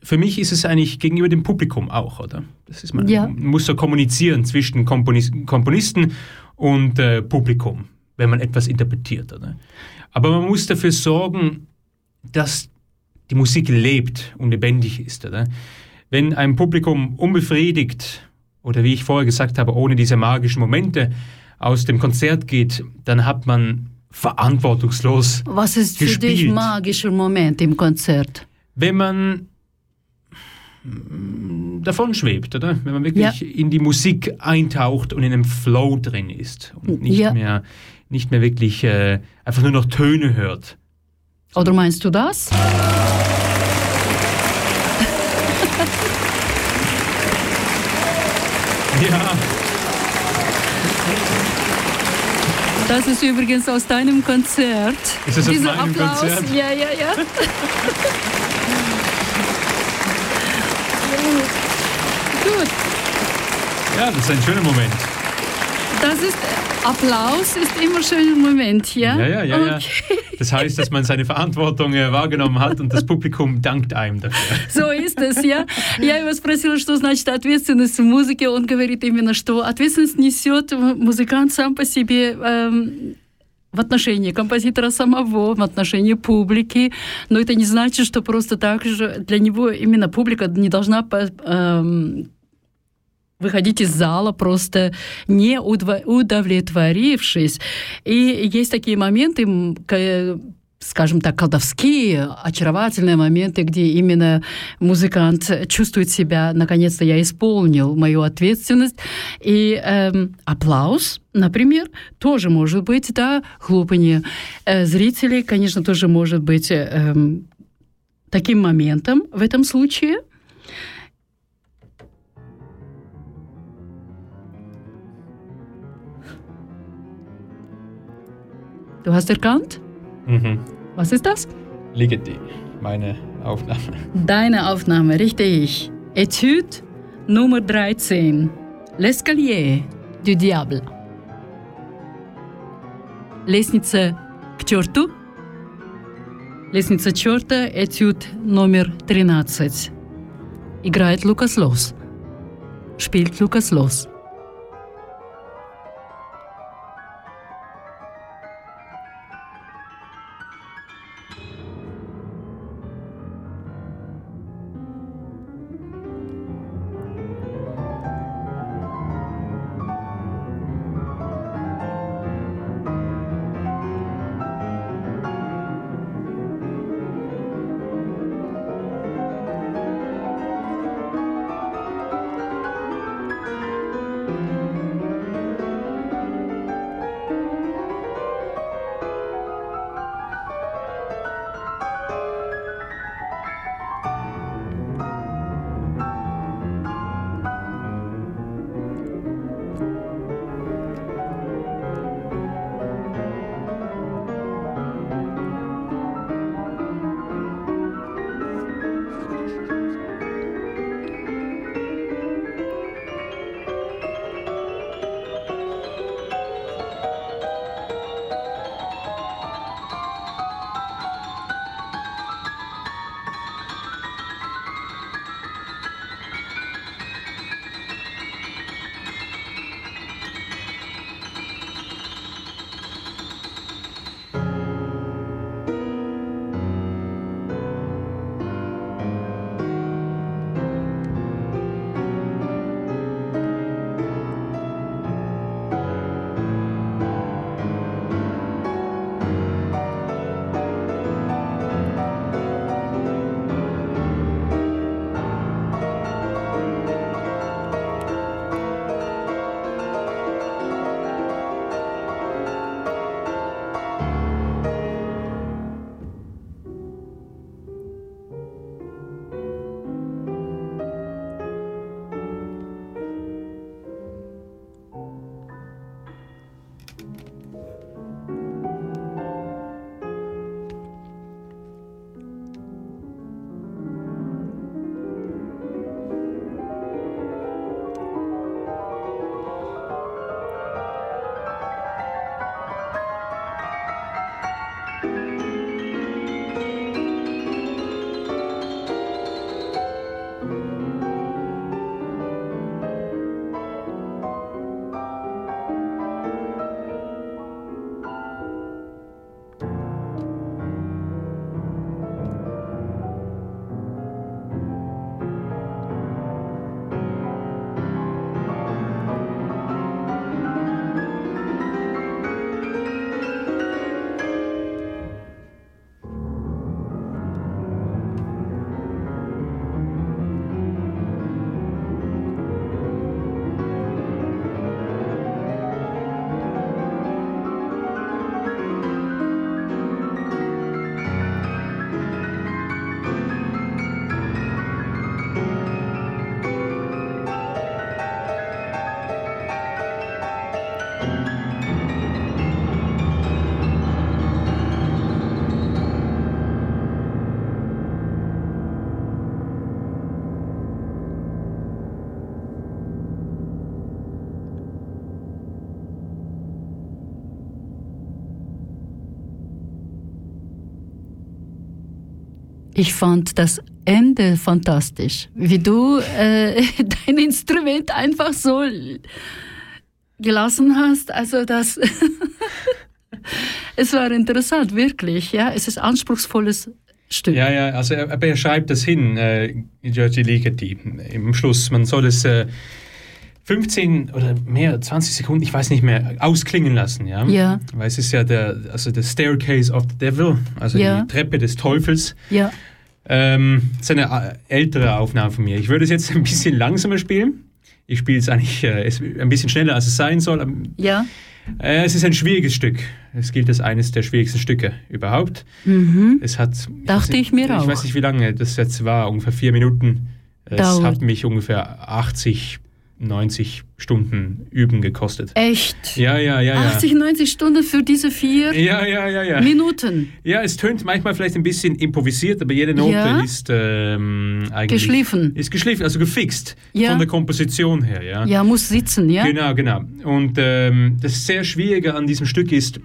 Für mich ist es eigentlich gegenüber dem Publikum auch, oder? Das ist man ja. muss so kommunizieren zwischen Komponisten und äh, Publikum, wenn man etwas interpretiert, oder? Aber man muss dafür sorgen, dass die Musik lebt und lebendig ist, oder? Wenn ein Publikum unbefriedigt oder wie ich vorher gesagt habe, ohne diese magischen Momente aus dem Konzert geht, dann hat man verantwortungslos Was ist gespielt. für dich magischer Moment im Konzert? Wenn man mm, davon schwebt, oder? Wenn man wirklich ja. in die Musik eintaucht und in einem Flow drin ist und nicht ja. mehr nicht mehr wirklich äh, einfach nur noch Töne hört. Oder meinst du das? Ja. Das ist übrigens aus deinem Konzert. Ist das aus Dieser Applaus. Konzert? Ja, ja, ja. Gut. Ja, das ist ein schöner Moment. Das ist Applaus ist immer schön im Moment, ja? Ja, ja, ja. Okay. ja. Das heißt, dass man seine Verantwortung äh, wahrgenommen hat und das Publikum dankt einem dafür. So ist es, ja. Я его спросила, что значит ответственность в музыке. Он говорит именно, что ответственность несет музыкант сам по себе эм, в отношении композитора самого, в отношении публики. Но это не значит, что просто так же для него именно публика не должна эм, выходить из зала просто не удовлетворившись. И есть такие моменты, скажем так, колдовские, очаровательные моменты, где именно музыкант чувствует себя, наконец-то я исполнил мою ответственность. И эм, аплаус, например, тоже может быть, да, хлопанье э, зрителей, конечно, тоже может быть эм, таким моментом в этом случае – Du hast erkannt? Mhm. Was ist das? Ligeti, meine Aufnahme. Deine Aufnahme, richtig. Etude Nummer 13. L'escalier du diable. Лестница к черту. Лестница черта, этюд номер 13. Играет Лукас Лос. Spielt Lukas Los. Ich fand das Ende fantastisch, wie du äh, [LAUGHS] dein Instrument einfach so gelassen hast. Also das, [LAUGHS] es war interessant, wirklich. Ja, es ist anspruchsvolles Stück. Ja, ja, also er, er schreibt das hin, äh, Giorgi Ligeti, im Schluss. Man soll es äh, 15 oder mehr, 20 Sekunden, ich weiß nicht mehr, ausklingen lassen, ja. Ja. Weil es ist ja der, also der Staircase of the Devil, also Ja. die Treppe des Teufels. Ja. Ähm, das ist eine äh, ältere Aufnahme von mir. Ich würde es jetzt ein bisschen langsamer spielen. Ich spiele es eigentlich äh, ein bisschen schneller, als es sein soll. Ja. Äh, es ist ein schwieriges Stück. Es gilt als eines der schwierigsten Stücke überhaupt. Mhm. Es hat. Dachte weiß ich mir auch. Ich weiß nicht, wie lange das jetzt war, ungefähr vier Minuten. Es Dauert. hat mich ungefähr 80, 90 Stunden Üben gekostet. Echt? Ja, ja, ja, ja. 80, 90 Stunden für diese vier Ja, ja, ja, ja. Minuten. Ja, es tönt manchmal vielleicht ein bisschen improvisiert, aber jede Note Ja. ist ähm, eigentlich. Geschliffen. Ist geschliffen, also gefixt. Ja. Von der Komposition her, ja. Ja, muss sitzen, ja? Genau, genau. Und ähm, das sehr Schwierige an diesem Stück ist,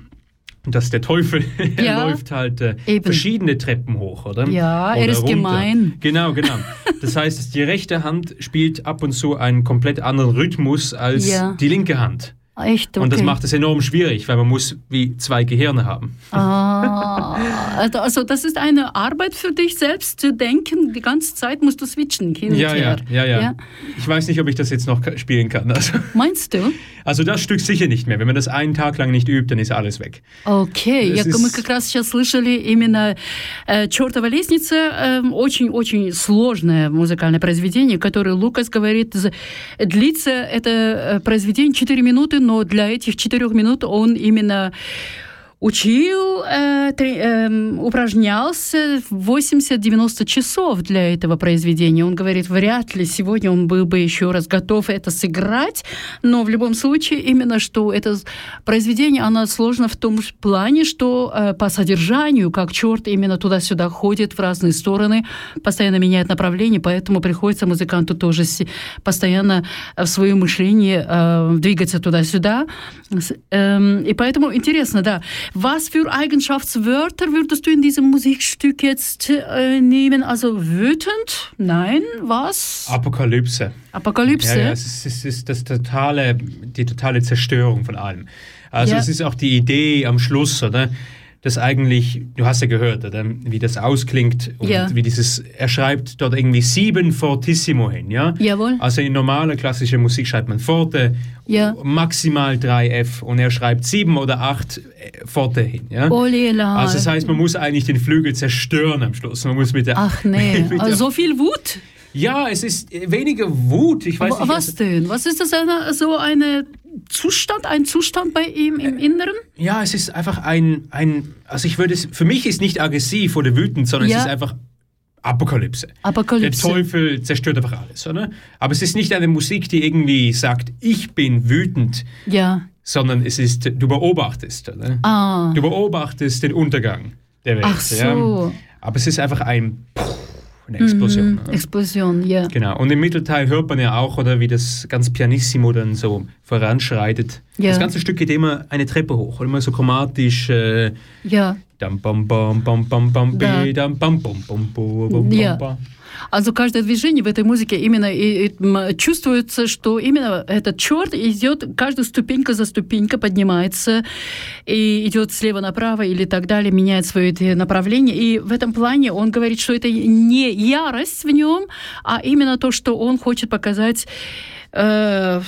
dass der Teufel [LAUGHS] er Ja. läuft halt äh, verschiedene Treppen hoch, oder? Ja, er Oder ist gemein. Genau, genau. Das heißt, die rechte Hand spielt ab und zu einen komplett anderen Rhythmus als Ja. die linke Hand. Echt, okay. Und das macht es enorm schwierig, weil man muss wie zwei Gehirne haben. Ah, also- also das ist eine Arbeit für dich selbst zu denken. Die ganze Zeit musst du switchen hin und Ja, ja, her. ja, ja, Ich weiß nicht, ob ich das jetzt noch ka- spielen kann. Also, Meinst du? also das Stück sicher nicht mehr. Wenn man das einen Tag lang nicht übt, dann ist alles weg. Окей, Es я, мы ist- как раз сейчас слышали именно э, «Чертова лестница», э, очень-очень сложное музыкальное произведение, которое Лукас говорит, з- длится это э, произведение 4 минуты, но для этих 4 минут он именно учил, э, тре- эм, упражнялся 80-90 часов для этого произведения. Он говорит, вряд ли сегодня он был бы еще раз готов это сыграть, но в любом случае именно что это произведение, оно сложно в том плане, что э, по содержанию, как черт именно туда-сюда ходит в разные стороны, постоянно меняет направление, поэтому приходится музыканту тоже постоянно э, в свое мышление э, двигаться туда-сюда. С- ähm, И поэтому интересно, да. Was für Eigenschaftswörter würdest du in diesem Musikstück jetzt äh, nehmen? Also wütend? Nein, was? Apokalypse. Apokalypse? Ja, ja, es ist, es ist das totale, die totale Zerstörung von allem. Also Ja. es ist auch die Idee am Schluss, oder? Das eigentlich, du hast ja gehört, oder? Wie das ausklingt und Ja. wie dieses, er schreibt dort irgendwie sieben Fortissimo hin, ja? Jawohl. Also in normaler klassischer Musik schreibt man Forte, Ja. maximal drei F und er schreibt sieben oder acht Forte hin, ja? Oh, Lela. Also das heißt, man muss eigentlich den Flügel zerstören am Schluss. Man muss mit der, Ach nee, [LAUGHS] der, also so viel Wut? ja, es ist weniger Wut. Ich weiß nicht. Was also- denn? Was ist das eine, so ein Zustand, ein Zustand bei ihm im Inneren? Ja, es ist einfach ein, ein also ich würde es, für mich ist nicht aggressiv oder wütend, sondern Ja. es ist einfach Apokalypse. Apokalypse. Der Teufel zerstört einfach alles, oder? Aber es ist nicht eine Musik, die irgendwie sagt, ich bin wütend, Ja. sondern es ist, du beobachtest, oder? Ah. Du beobachtest den Untergang der Welt. Ach so. Ja? Aber es ist einfach ein, eine Explosion. Mhm. Explosion, ja. Genau. Und im Mittelteil hört man ja auch, oder wie das ganz pianissimo dann so voranschreitet. Ja. Das ganze Stück geht immer eine Treppe hoch, immer so chromatisch. Äh, Ja. Bam. Also каждое движение в этой музыке именно и- и, чувствуется, что именно этот черт идет, каждая ступенька за ступенькой поднимается и идет слева направо или так далее, меняет свое направление. И в этом плане он говорит, что это не ярость в нем, а именно то, что он хочет показать, э,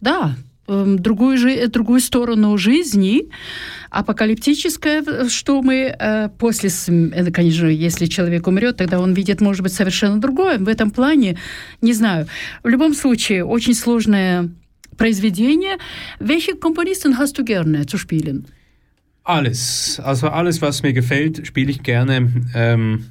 да, другую, жи- другую сторону жизни, апокалиптическое, что мы э, после, э, конечно, если человек умрет, тогда он видит, может быть, совершенно другое. В этом плане, не знаю. В любом случае, очень сложное произведение. Welche Komponisten hast du gerne zu spielen? Alles. Also alles, was mir gefällt, spiele ich gerne. Ähm,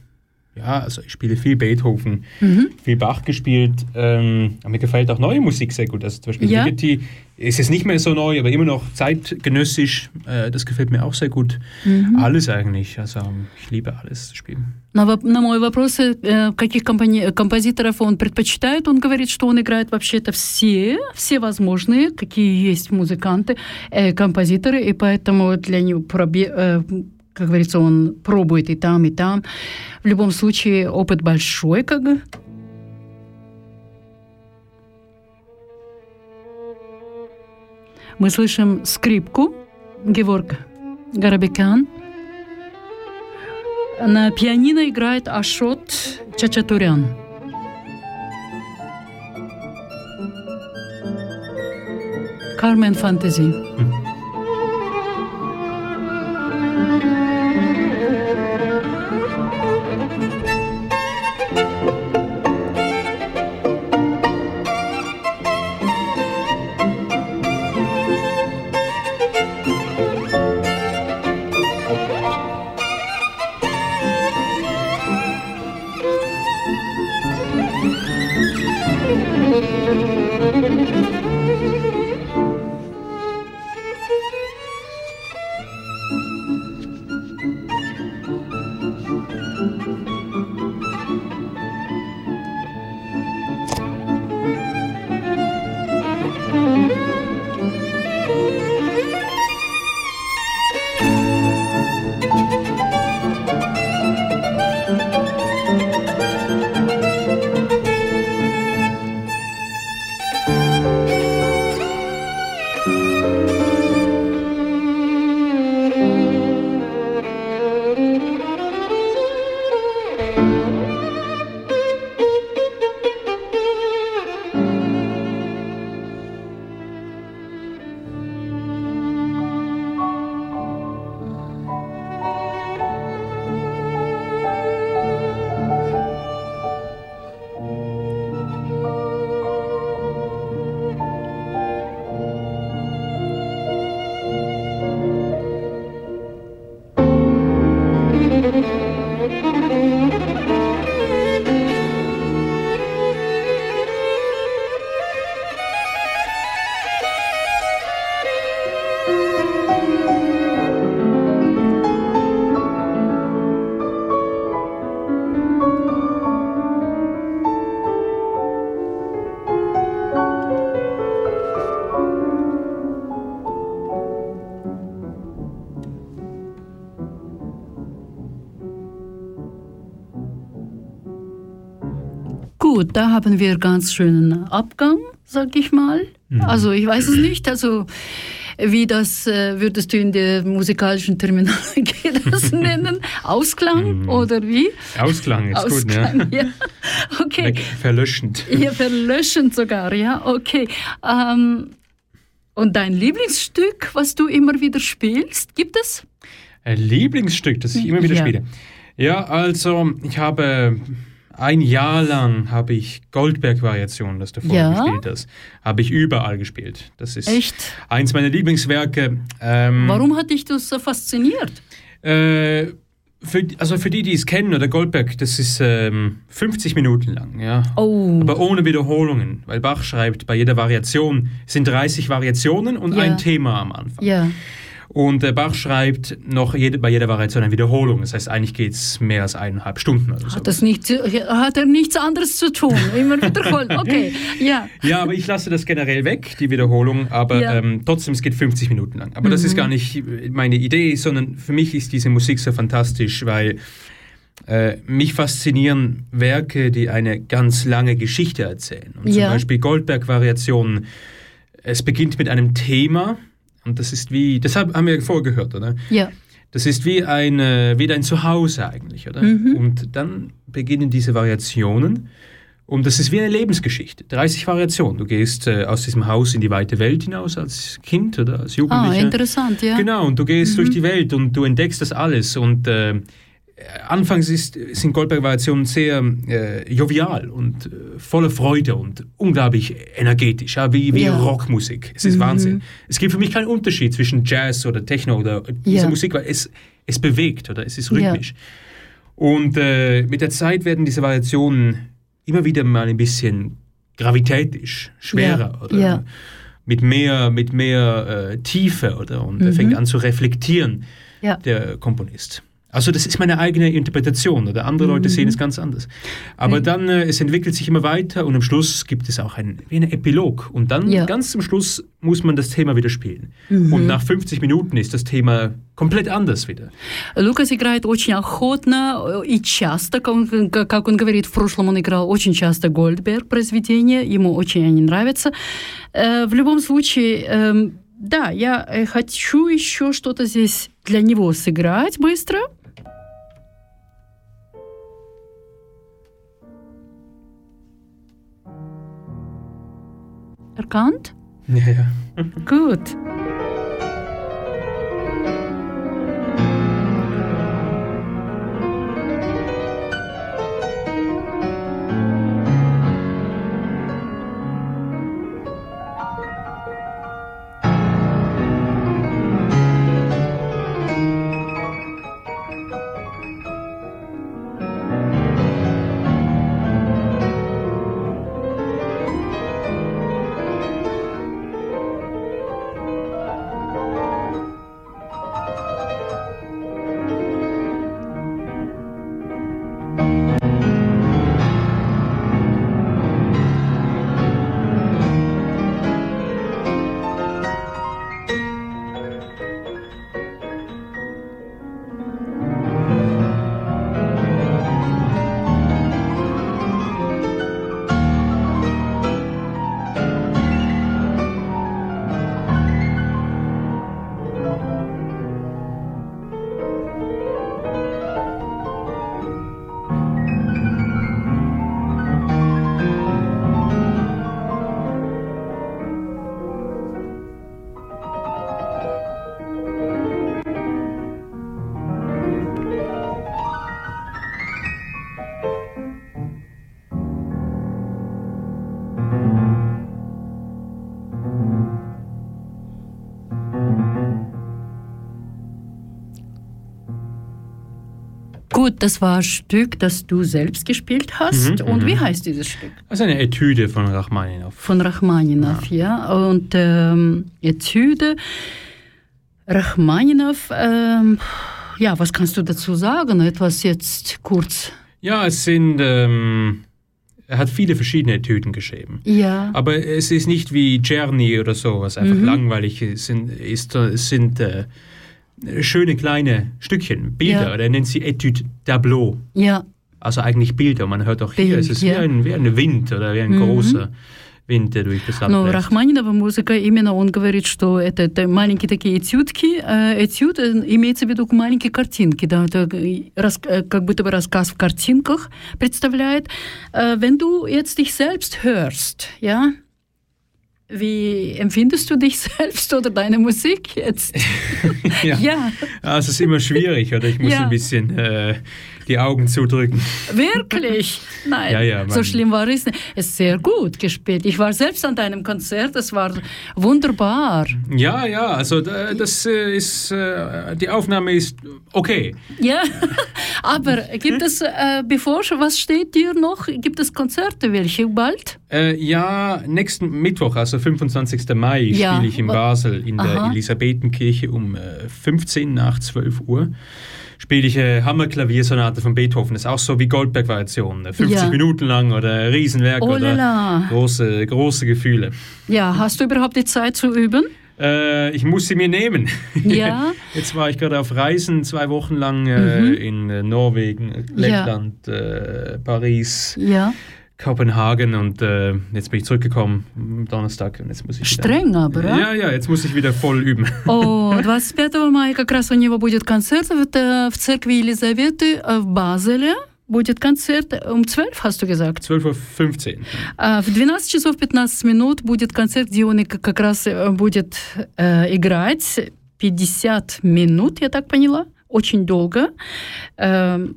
ja, also ich spiele viel Beethoven, Mhm. viel Bach gespielt. Ähm, mir gefällt auch neue Musik sehr gut. Also zum Beispiel Ja. Ligeti ist jetzt nicht mehr so neu, aber immer noch zeitgenössisch. Äh, das gefällt mir auch sehr gut. Mhm. Alles eigentlich. Also ich liebe alles zu spielen. На, на мой вопрос, э, каких компони- композиторов он предпочитает, он говорит, что он играет вообще-то все, все возможные, какие есть музыканты, э, композиторы, и поэтому для него пробе- э, как говорится, он пробует и там, и там. В любом случае, опыт большой, как Мы слышим скрипку Геворг Гарабекян. На пианино играет Ашот Чачатурян. Кармен Фантази. Gut, da haben wir ganz schönen Abgang, sag ich mal. Also ich weiß es nicht. Also wie das äh, würdest du in der musikalischen Terminologie [LAUGHS] das [LAUGHS] nennen? Ausklang oder wie? Ausklang ist gut, Ausklang, ja. [LAUGHS] Okay. Weg, verlöschend. Ja, verlöschend sogar, ja, okay. Ähm, und dein Lieblingsstück, was du immer wieder spielst, gibt es? Ein Lieblingsstück, das ich immer wieder Ja. spiele. Ja, also ich habe ein Jahr lang habe ich Goldberg-Variationen, das du vorhin Ja? gespielt hast, habe ich überall gespielt. Das ist Echt? eins meiner Lieblingswerke. Ähm, Warum hat dich das so fasziniert? Äh, für, also für die, die es kennen, oder Goldberg, das ist ähm, 50 Minuten lang, ja. Oh. Aber ohne Wiederholungen, weil Bach schreibt, bei jeder Variation sind 30 Variationen und Ja. ein Thema am Anfang. Ja. Und Bach schreibt noch jede, bei jeder Variation eine Wiederholung. Das heißt, eigentlich geht es mehr als eineinhalb Stunden oder so. Hat, das nicht, hat er nichts anderes zu tun? Immer wiederholen. Okay, ja. Ja, aber ich lasse das generell weg, die Wiederholung, aber Ja. Mhm. ähm, trotzdem, es geht 50 Minuten lang. Aber das ist gar nicht meine Idee, sondern für mich ist diese Musik so fantastisch, weil äh, mich faszinieren Werke, die eine ganz lange Geschichte erzählen. Und Ja. Zum Beispiel Goldberg-Variationen. Es beginnt mit einem Thema und das ist wie, deshalb haben wir vorher gehört, oder? Ja. Das ist wie ein, äh, wie dein Zuhause eigentlich, oder? Mhm. Und dann beginnen diese Variationen. Und das ist wie eine Lebensgeschichte. 30 Variationen. Du gehst äh, aus diesem Haus in die weite Welt hinaus als Kind oder als Ah, Jugendlicher. interessant, ja. Genau, und du gehst durch die Welt und du entdeckst das alles. Und äh, anfangs ist, sind Goldberg-Variationen sehr äh, jovial und äh, voller Freude und unglaublich energetisch, ja, wie, wie Ja. Rockmusik. Es ist Wahnsinn. Es gibt für mich keinen Unterschied zwischen Jazz oder Techno oder dieser Ja. Musik, weil es, es bewegt oder es ist rhythmisch. Und äh, mit der Zeit werden diese Variationen immer wieder mal ein bisschen gravitätisch, schwerer oder mit mehr, mit mehr äh, Tiefe oder und er fängt an zu reflektieren, der Komponist. Also das ist meine eigene Interpretation oder andere Leute sehen es ganz anders. Aber Mhm. dann, äh, es entwickelt sich immer weiter und am Schluss gibt es auch ein, wie ein Epilog. Und dann Ja. ganz zum Schluss muss man das Thema wieder spielen. Mhm. Und nach 50 Minuten ist das Thema komplett anders wieder. Лукас играет очень охотно э, и часто, как он, как он говорит, в прошлом он играл очень часто Гольдберг произведения, ему очень они нравятся. Э, В любом случае, эм, да, я э, хочу еще что-то здесь для него сыграть быстро. Erkannt? Ja, ja. Gut. Das war ein Stück, das du selbst gespielt hast. Mhm, Und wie mhm. heißt dieses Stück? Das ist eine Etüde von Rachmaninow. Von Rachmaninow, ja. Und ähm, Etüde, Rachmaninow, ähm, ja, was kannst du dazu sagen? Etwas jetzt kurz. Ja, es sind, ähm, er hat viele verschiedene Etüden geschrieben. Ja. Aber es ist nicht wie Czerny oder so, was einfach Mhm. langweilig ist. Sind- ist es sind äh, schöne kleine Stückchen, Bilder. Ja. Er nennt sie Etude Tableau. Ja, Also eigentlich Bilder. Man hört auch hier, Bild, es ist ja. wie, ein, wie ein Wind oder wie ein Mhm. großer Wind, der durch das Land но bläst. Рахманинова музыка, именно он говорит, что это, это маленькие такие этюдки. Э, Этюд э, имеется в виду маленькие картинки, да, это э, рас- э, как будто бы рассказ в картинках представляет. Äh, Wenn du jetzt dich selbst hörst, ja, wie empfindest du dich [LAUGHS] selbst oder deine Musik jetzt? [LAUGHS] ja. ja, Ah, es ist immer schwierig, oder? Ich muss Ja. ein bisschen äh, die Augen zudrücken. wirklich? Nein, Ja, ja, so schlimm war es nicht. Es ist sehr gut gespielt. Ich war selbst an deinem Konzert, es war wunderbar. Ja, ja, also da- das äh, ist, äh, die Aufnahme ist okay. Ja, [LAUGHS] aber gibt es, äh, bevor, was steht dir noch? Gibt es Konzerte, welche bald? Äh, ja, nächsten Mittwoch, also 25. Mai, Ja. spiele ich in Basel in der Aha. Elisabethenkirche um äh, 15 nach 12 Uhr. Spiele ich äh, Hammerklaviersonate von Beethoven. Das ist auch so wie Goldberg-Variation. äh, 50 Ja. Minuten lang oder Riesenwerk Oh oder große, große Gefühle. Ja, hast du überhaupt die Zeit zu üben? Äh, ich muss sie mir nehmen. Ja. [LAUGHS] Jetzt war ich gerade auf Reisen, zwei Wochen lang äh, Mhm. in äh, Norwegen, äh, Ja. Lettland, äh, Paris, Ja, Kopenhagen und äh, jetzt bin ich zurückgekommen am Donnerstag und jetzt muss ich wieder, streng aber, ja? Ja, ja, jetzt muss ich wieder voll üben. [LAUGHS] О, 25 мая как раз у него будет концерт в, в церкви Елизаветы э, в Базеле. Будет концерт um 12, hast du gesagt? 12.15 Uhr. А В 12 часов 15 минут будет концерт, где он как раз э, будет э, играть 50 минут, я так поняла, очень долго э,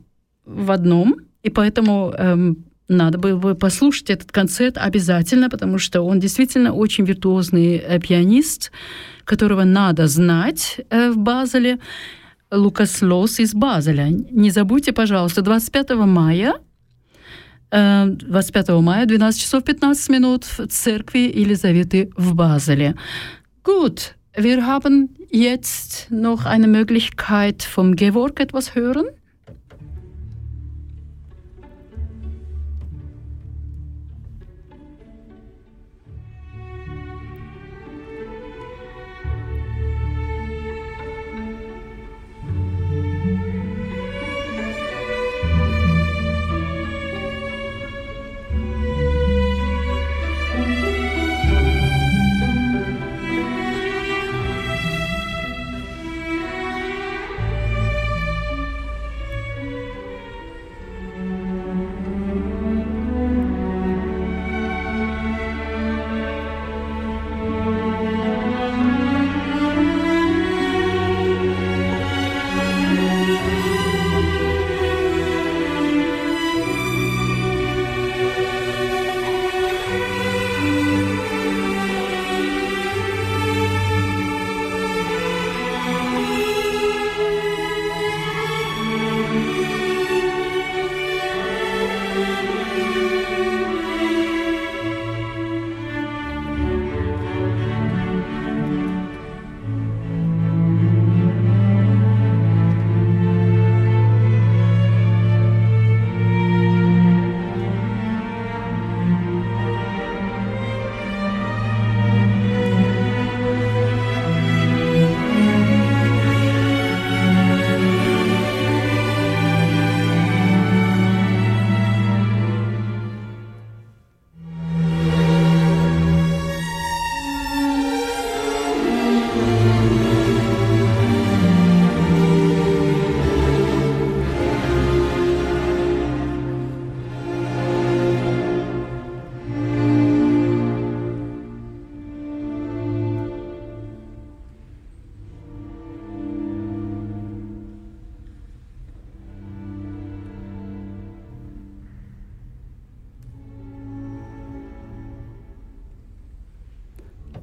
в одном. И поэтому эм, надо было бы послушать этот концерт обязательно, потому что он действительно очень виртуозный э, пианист, которого надо знать э, в Базеле. Лукас Лос из Базеля. Не забудьте, пожалуйста, 25 мая Э, 25 мая, 12 часов 15 минут в церкви Елизаветы в Базеле. Gut, wir haben jetzt noch eine Möglichkeit vom Geworg etwas hören.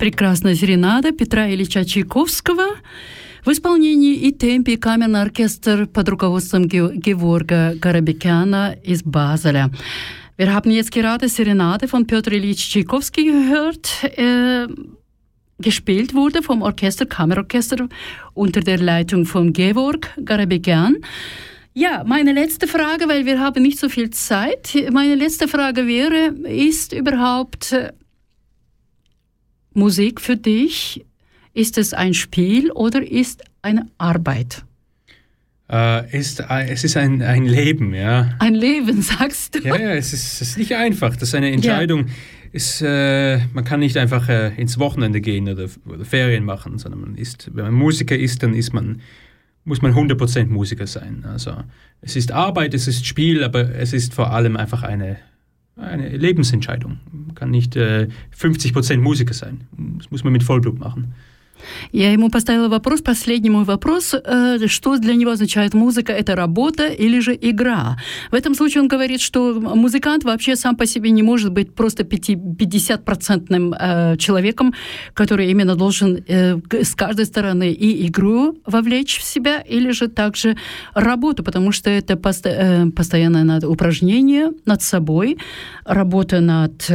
прекрасная серенада Петра Ильича Чайковского в исполнении и темпе камерный оркестр под руководством Georga Garabekana из Basel. Wir haben jetzt gerade Serenade von Piotr Ilyich Tchaikovsky gehört. Äh, gespielt wurde vom Orchester, Kammerorchester unter der Leitung von Georg Garabekyan. Ja, meine letzte Frage, weil wir haben nicht so viel Zeit. Meine letzte Frage wäre, ist überhaupt Musik für dich, ist es ein Spiel oder ist eine Arbeit? Äh, ist, äh, es ist ein, ein Leben, ja. Ein Leben, [LAUGHS] sagst du? Ja, ja es, ist, es ist nicht einfach. Das ist eine Entscheidung. Ja. Ist, äh, man kann nicht einfach äh, ins Wochenende gehen oder, oder, Ferien machen, sondern man ist, wenn man Musiker ist, dann ist man, muss man 100% Musiker sein. Also es ist Arbeit, es ist Spiel, aber es ist vor allem einfach eine, eine Lebensentscheidung. Man kann nicht äh, 50% Musiker sein. Das muss man mit Vollblut machen. Я ему поставила вопрос, последний мой вопрос, э, что для него означает музыка, это работа или же игра. В этом случае он говорит, что музыкант вообще сам по себе не может быть просто 50-процентным э, человеком, который именно должен э, с каждой стороны и игру вовлечь в себя, или же также работу, потому что это постоянное упражнение над собой, работа над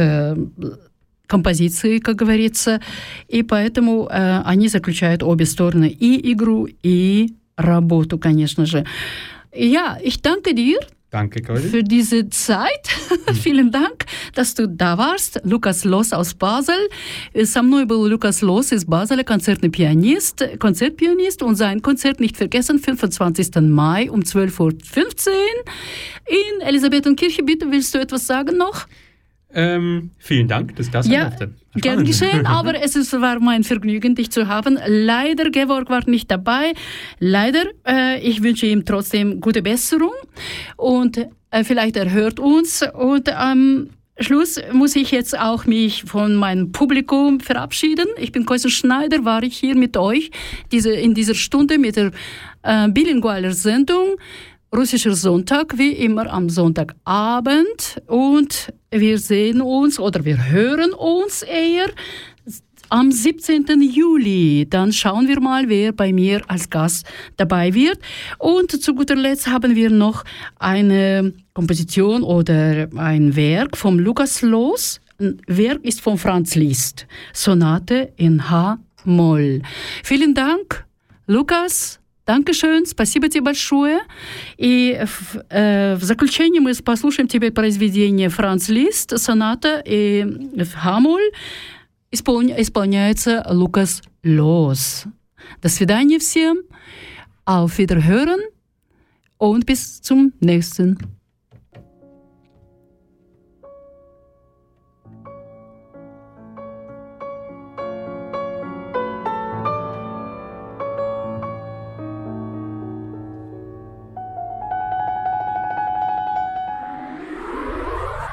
композиции, как говорится, и поэтому э, они заключают обе стороны и игру, и работу, конечно же. Ja, ich danke dir. Danke, Claudia. Für diese Zeit. Vielen [LAUGHS] Dank, dass du da warst. Lukas Loss aus Basel. Со мной был Lukas Loss из Basel, концертный пианист, Konzertpianist und sein Konzert nicht vergessen, 25. Mai um 12.15 Uhr in Elisabethenkirche. Bitte, willst du etwas sagen noch? Ähm, vielen Dank, dass das ja. Gern geschehen, [LAUGHS] aber es ist, war mein Vergnügen, dich zu haben. Leider, Georg war nicht dabei. Leider, äh, ich wünsche ihm trotzdem gute Besserung und äh, vielleicht er hört uns und am Schluss muss ich jetzt auch mich von meinem Publikum verabschieden. Ich bin Koisa Schneider, war ich hier mit euch diese, in dieser Stunde mit der äh, bilingualer Sendung russischer Sonntag, wie immer am Sonntagabend. Und wir sehen uns oder wir hören uns eher am 17. Juli. Dann schauen wir mal, wer bei mir als Gast dabei wird. Und zu guter Letzt haben wir noch eine Komposition oder ein Werk vom Lukas Loos. Ein Werk ist von Franz Liszt. Sonate in H Moll. Vielen Dank, Lukas. Dankeschön, спасибо тебе большое. И в, э, в заключение мы послушаем теперь произведение Франц Лист, соната и в Хамоль исполня, исполняется Лукас Лос. До свидания всем. Auf Wiederhören und bis zum nächsten.